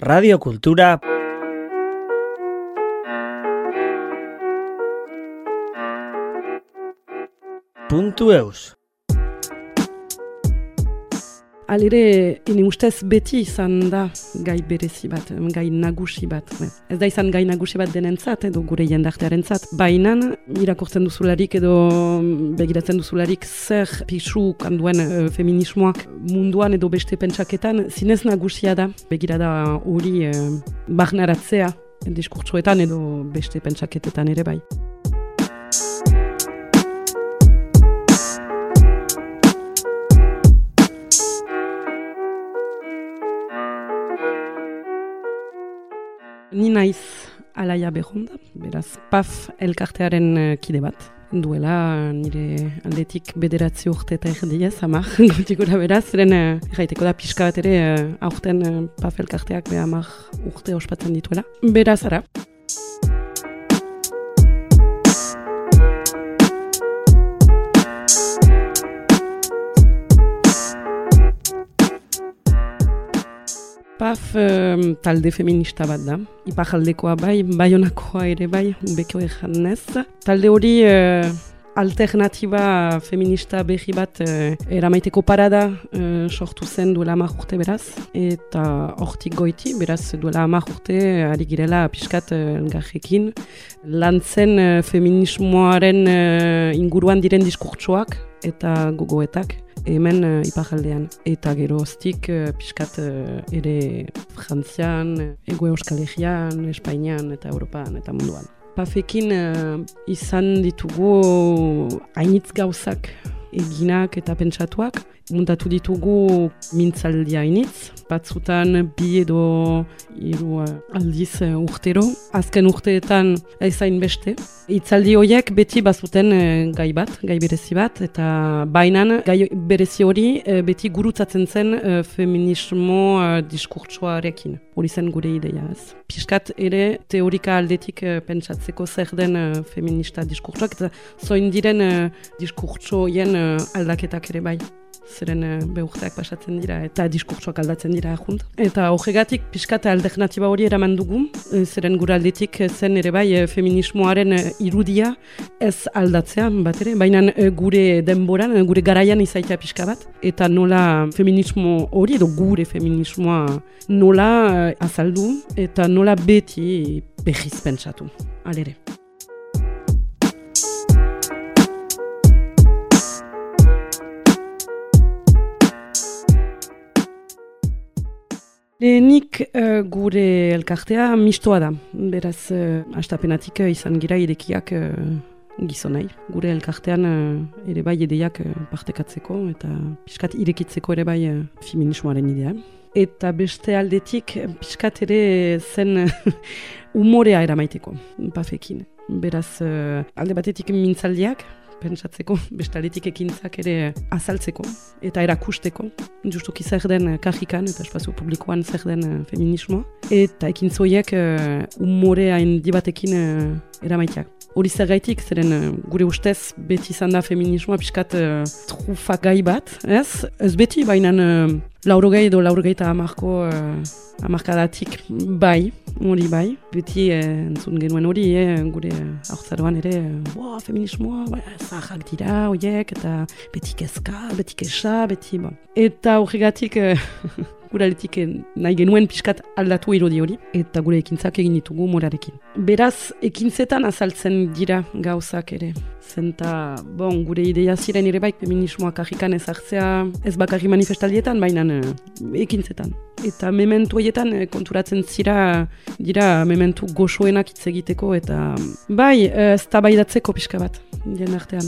Radio Kultura puntu eus. Alere, ini ustez beti izan da gai berezi bat, gai nagusi bat. Ez da izan gai nagusi bat denentzat edo gure jendartearen zat. Baina, irakurtzen duzularik edo begiratzen duzularik zer pixu kanduen uh, feminismoak munduan edo beste pentsaketan zinez nagusia da. Begirada hori uh, barnaratzea diskurtsuetan edo beste pentsaketetan ere bai. Naiz alaia behonda, beraz PAF elkartearen uh, kide bat. Duela nire aldetik bederatzi urte eta erdiez, amak, gutikura beraz, ziren uh, da pixka bat ere uh, aurten PAF elkarteak beha amak urte ospatzen dituela. Beraz, ara. PAF um, talde feminista bat da. Ipajaldekoa bai, baionakoa ere bai, beko ejanez. Talde hori uh, alternatiba feminista behi bat uh, eramaiteko parada uh, sortu zen duela amak urte beraz. Eta hortik goiti, beraz duela amak urte ari girela piskat uh, Lantzen uh, feminismoaren inguruan diren diskurtsoak eta gogoetak hemen uh, ipajaldean. Eta geroztik uh, pixkat uh, ere frantzian, ego euskal egian, Espainian eta Europan eta munduan. Pafekin uh, izan ditugu hainitz gauzak eginak eta pentsatuak. Muntatu ditugu mintzaldi hainitz, batzutan bi edo hiru aldiz urtero. Azken urteetan ezain beste, Itzaldi horiek beti bazuten e, gai bat, gai berezi bat, eta bainan gai berezi hori beti gurutzatzen zen feminismo diskurtsoarekin. Hori zen gure ideia ez. Piskat ere teorika aldetik pentsatzeko zer den feminista diskurtsoak, eta zoin diren diskurtsoien e, aldaketak ere bai zeren uh, beurteak pasatzen dira eta diskurtsoak aldatzen dira junt. Eta horregatik pixkata alternatiba hori eraman dugu, uh, zeren gure aldetik zen ere bai uh, feminismoaren irudia ez aldatzea bat ere, baina gure denboran, gure garaian izaitea pixka bat, eta nola feminismo hori edo gure feminismoa nola azaldu eta nola beti behiz pentsatu. Alere. Lehenik uh, gure elkartea mistoa da. Beraz, uh, astapenatik uh, izan gira irekiak uh, gizonai. Gure elkartean uh, ere bai edeiak uh, partekatzeko eta piskat irekitzeko ere bai uh, feminismoaren idea. Eta beste aldetik piskat ere zen umorea eramaiteko, pafekin. Beraz, uh, alde batetik mintzaldiak, pentsatzeko, bestaletik ekintzak ere azaltzeko eta erakusteko, justuki zer den kajikan eta espazio publikoan zer den uh, feminismoa, eta ekintzoiek uh, umorea indibatekin uh, eramaitiak. Hori zer gaitik, zeren uh, gure ustez beti izan da feminismoa pixkat uh, trufak gai bat, ez? Ez beti, baina uh, laurogei edo laurogei eta amarko uh, amarkadatik bai, hori bai. Beti eh, entzun genuen hori, eh, gure aurtzaroan ere, wow, feminismoa, ba, zahak dira, horiek, eta beti kezka, beti kesa, beti, ba. Eta horregatik, eh, gure aletik nahi genuen pixkat aldatu irodi hori, eta gure ekintzak egin ditugu morarekin. Beraz, ekintzetan azaltzen dira gauzak ere. Zenta, bon, gure ideia ziren ere baik feminismoak ahikan ezartzea, ez bakarri manifestaldietan, baina ekintzetan. Eta mementu horietan eh, konturatzen zira, dira mementu goxoenak hitz egiteko, eta bai, eh, ez tabaidatzeko pixka bat, dien artean.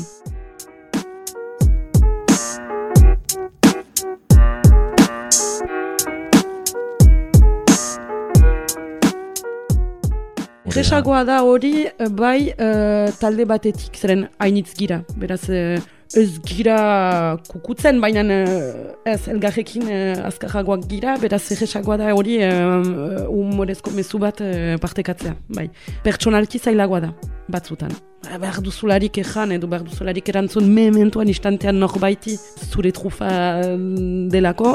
Resagoa da hori, eh, bai, talde batetik, zeren hainitz gira. Beraz, ez gira kukutzen, baina eh, ez elgarrekin uh, azkarragoak gira, beraz egesagoa da hori humorezko mezu bat partekatzea. Bai. Pertsonalki zailagoa da, batzutan. Ba, behar duzularik ezan edo behar duzularik erantzun mementuan istantean norbaiti zure trufa delako,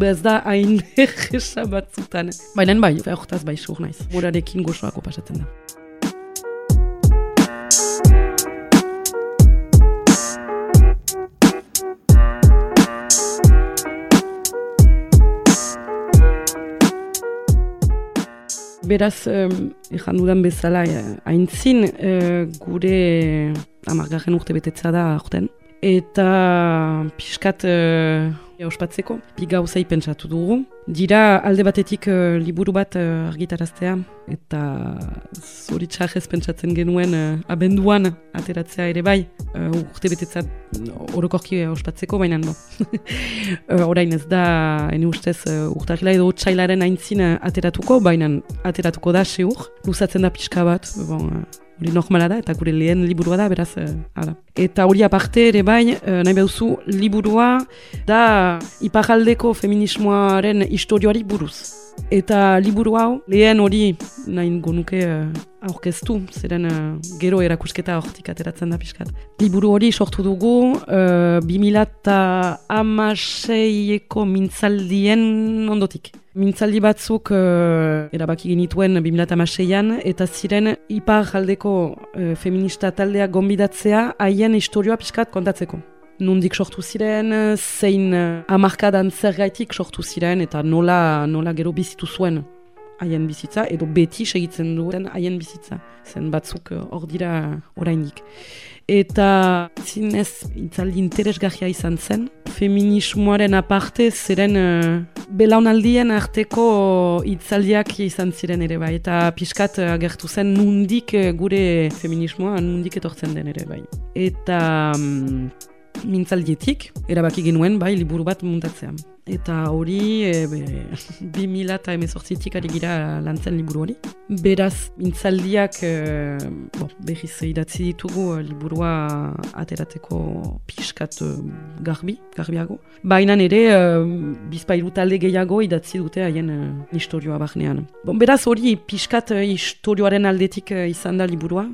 bez da hain egesa batzutan. Baina bai, hortaz bai sur naiz, morarekin gozoako pasatzen da. Beraz, ezan dudan bezala, eh, haintzin eh, gure amargarren urte betetza da aurten. Eta pixkat eh, ospatzeko, bi gauza pentsatu dugu. Dira alde batetik uh, liburu bat uh, argitaraztea, eta zoritxar ez pentsatzen genuen uh, abenduan ateratzea ere bai, uh, urte betetza orokorki uh, ospatzeko, baina no. uh, orain ez da, ene ustez, uh, urtarila edo txailaren aintzin ateratuko, baina ateratuko da seur, luzatzen da pixka bat, bon, hori normala da, eta gure lehen liburua da, beraz, uh, Eta hori aparte ere bai, uh, nahi behuzu, liburua da iparaldeko feminismoaren historioari buruz. Eta liburu hau, lehen hori nahi gonuke uh, aurkeztu, zeren uh, gero erakusketa hortik ateratzen da pixkat. Liburu hori sortu dugu, uh, 2006eko mintzaldien ondotik. Mintzaldi batzuk uh, erabaki genituen 2006an, eta ziren ipar jaldeko uh, feminista taldeak gombidatzea haien historioa pixkat kontatzeko. Nundik sortu ziren, zein uh, amarkadan zer gaitik sortu ziren, eta nola, nola gero bizitu zuen haien bizitza, edo beti segitzen duen haien bizitza. Zen batzuk hor dira oraindik eta zinez itzaldi interesgarria izan zen. Feminismoaren aparte ziren uh, belaunaldien arteko itzaldiak izan ziren ere bai. Eta pixkat agertu zen nundik gure feminismoa nundik etortzen den ere bai. Eta um, mintzaldietik, erabaki genuen bai liburu bat muntatzean eta hori e, bi mila eta emezortzitik ari gira lantzen liburu hori. Beraz, mintzaldiak e, bo, behiz idatzi ditugu e, liburua aterateko pixkat e, garbi, garbiago. Baina ere, e, bizpailu talde gehiago idatzi dute haien e, historioa bahnean. Bon, beraz, hori pixkat e, historioaren aldetik e, izan da liburua.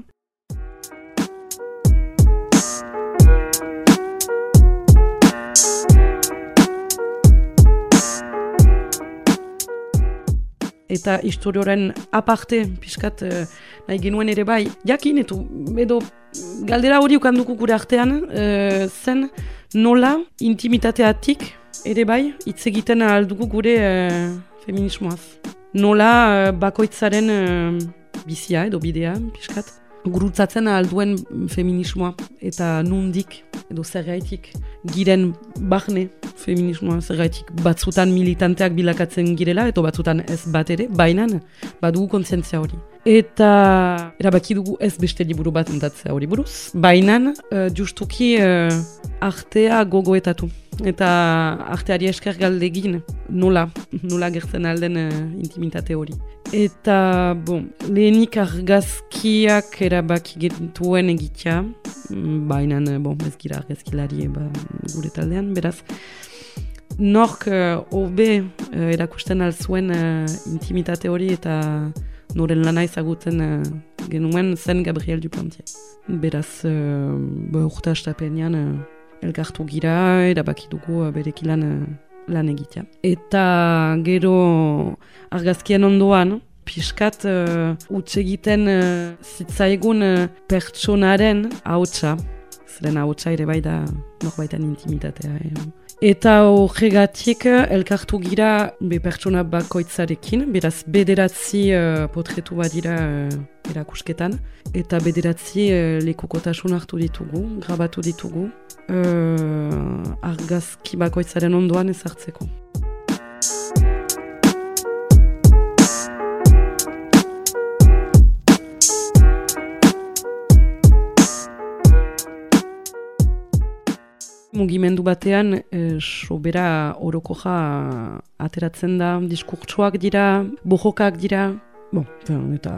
Eta historioren aparte, pixkat, uh, nahi genuen ere bai, jakin, eto, edo, galdera hori ukanduko gure artean, uh, zen nola intimitateatik ere bai, hitz egiten aldugu gure uh, feminismoaz. Nola uh, bakoitzaren uh, bizia edo bidea, pixkat, gurutzatzen alduen feminismoa eta nundik edo zergaitik giren bahne feminismoa zergaitik batzutan militanteak bilakatzen girela eta batzutan ez bat ere, bainan badugu kontzientzia hori. Eta erabaki dugu ez beste liburu bat entatzea hori buruz, bainan uh, justuki uh, artea gogoetatu eta arteari esker galdegin nola, nola gertzen alden uh, intimitate hori. Eta, bon, lehenik argazkiak erabaki getuen egitea, mm, baina, bon, ez gira argazkilari ba, gure taldean, beraz, nork uh, obe uh, erakusten alzuen uh, intimitate hori eta noren lana ezagutzen uh, genuen zen Gabriel Duplantier. Beraz, uh, ba, urta estapenean, elgartu gira, erabaki dugu uh, berekilan uh, lan egitea. Eta gero argazkien ondoan, piskat uh, utxe egiten uh, zitzaigun uh, pertsonaren hautsa. Zeren hautsa ere bai da norbaitan intimitatea. Eh. Eta horregatik elkartu gira be pertsona bakoitzarekin, beraz bederatzi uh, potretu bat dira uh, erakusketan, eta bederatzi uh, lekukotasun hartu ditugu, grabatu ditugu, uh, argazki bakoitzaren ondoan ezartzeko. Mugimendu batean e, sobera orokoja ateratzen da, diskurtsoak dira, bohokak dira, Bon, eta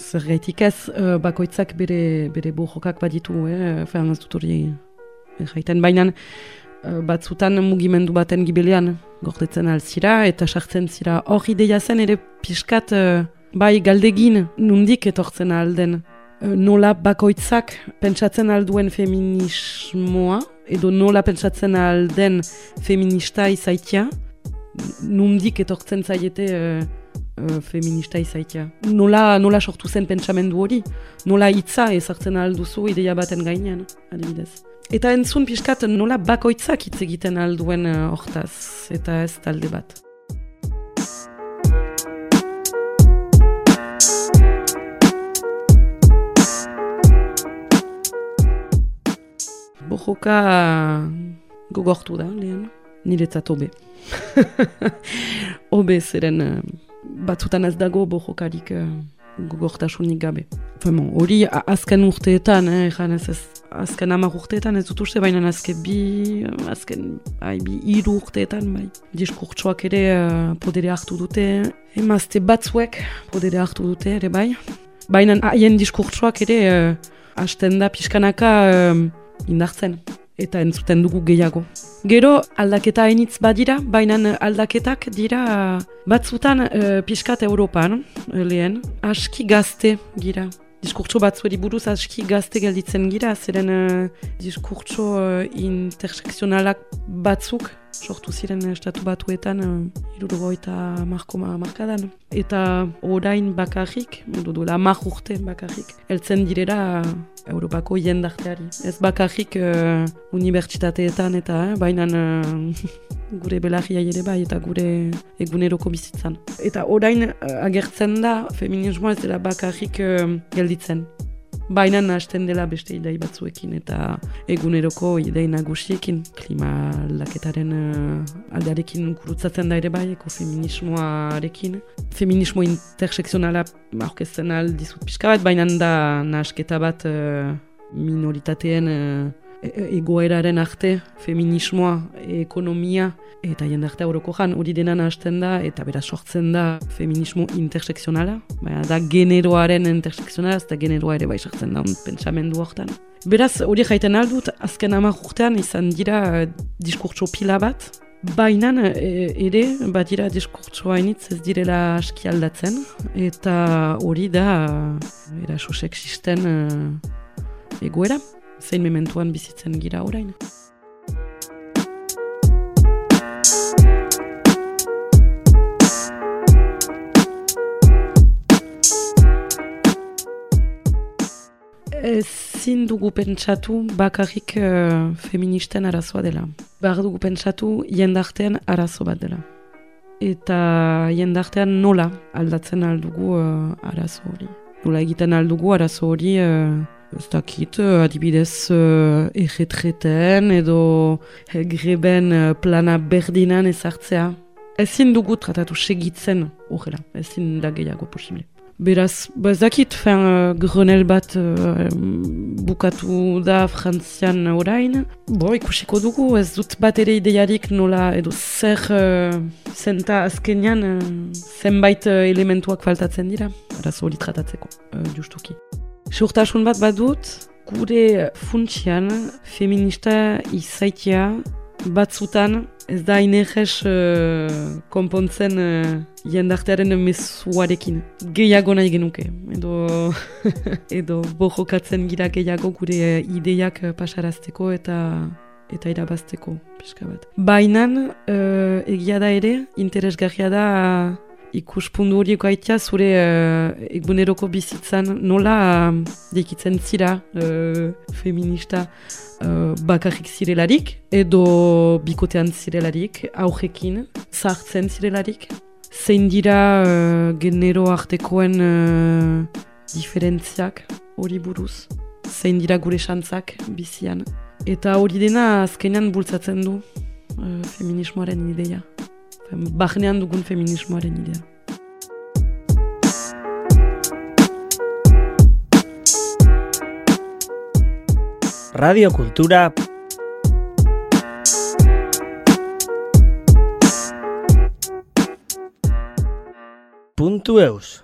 zer gaitik ez, eh, bakoitzak bere, bere bohokak baditu, eh? ez dut hori jaiten baina uh, batzutan mugimendu baten gibelean gordetzen alzira eta sartzen zira. Hor ideia zen ere pixkat bai galdegin nundik etortzen alden nola bakoitzak pentsatzen alduen feminismoa edo nola pentsatzen alden feminista izaitia nundik etortzen zaiete uh, feminista izaitia. Nola, nola sortu zen pentsamendu hori, nola hitza ezartzen alduzu ideia baten gainean, adibidez. Eta entzun pixkat nola bakoitzak hitz egiten alduen uh, hortaz, eta ez talde bat. Bojoka gogortu da, lehen, niretzat obe. obe zeren uh, batzutan ez dago bojokarik uh, gogortasunik gabe. Hori azken urteetan, eh, ez ez, azken amak urteetan ez dut uste, baina azken bi, azken ai, bi iru urteetan, bai. Diskurtsoak ere uh, podere hartu dute, emazte batzuek podere hartu dute ere bai. Baina haien diskurtsoak ere uh, hasten da pixkanaka uh, indartzen eta entzuten dugu gehiago. Gero aldaketa hainitz badira, baina aldaketak dira batzutan uh, pixkat Europan, uh, lehen, aski gazte gira. Diskurtso batzueri buruz aski gazte gelditzen gira, zeren uh, diskurtso uh, interseksionalak batzuk sortu ziren estatu batuetan uh, eta marko markadan. Eta orain bakarrik, edo duela mar urte bakarrik, eltzen direra Europako jendarteari. Ez bakarrik uh, unibertsitateetan eta, eh, baina uh, gure belarria ere bai eta gure eguneroko bizitzan. Eta orain uh, agertzen da feminismoa ez dela bakarrik uh, gelditzen. Baina hasten dela beste idei batzuekin eta eguneroko idei nagusiekin klima aldaketaren uh, aldearekin kurutzatzen da ere bai ekofeminismoarekin. Feminismo interseksionala aurkezten aldizut pixka bat, baina da nasketa bat uh, minoritateen uh, egoeraren arte, feminismoa, ekonomia, eta jendarte horoko jan, hori dena hasten da, eta bera sortzen da feminismo interseksionala, baina da generoaren interseksionala, eta generoa ere bai sortzen da, pentsamendu hortan. Beraz, hori jaiten aldut, azken amak urtean izan dira uh, diskurtso pila bat, Baina e, ere, bat dira diskurtsoa initz ez direla aski aldatzen, eta hori da, eraso sexisten uh, egoera zein mementuan bizitzen gira orain. Ezin dugu pentsatu bakarrik uh, feministen arazoa dela. Behar dugu pentsatu jendartean arazo bat dela. Eta jendartean nola aldatzen aldugu uh, arazo hori. Nola egiten aldugu arazo hori uh, Ez dakit, eh, adibidez uh, erretreten edo greben uh, plana berdinan ezartzea. Ezin dugu tratatu segitzen horrela, ezin da gehiago posible. Beraz, ba, ez dakit, grenel bat bukatu da frantzian orain. Bo, ikusiko dugu, ez dut bat ere ideiarik nola edo zer zenta azkenian uh, zenbait elementuak faltatzen dira. Beraz, hori tratatzeko, justuki. Surtasun bat badut, gure funtsian feminista izaitia batzutan ez da inerrez uh, konpontzen uh, jendartearen mesuarekin. Gehiago nahi genuke, edo, edo bojokatzen gira gehiago gure ideiak pasarazteko eta eta irabazteko, pixka bat. Bainan, uh, egia da ere, interesgarria da ikuspundu horieko aitea zure uh, eguneroko bizitzan. Nola uh, dekitzen zira uh, feminista uh, bakarrik zirelarik edo bikotean zirelarik aurrekin zartzen zirelarik? Zein dira uh, genero artekoen uh, diferentziak hori buruz? Zein dira gure xantzak bizian? Eta hori dena azkenean bultzatzen du uh, feminismoaren ideia Bahnean dugun feminismoaren idea. Radio Kultura Puntu eus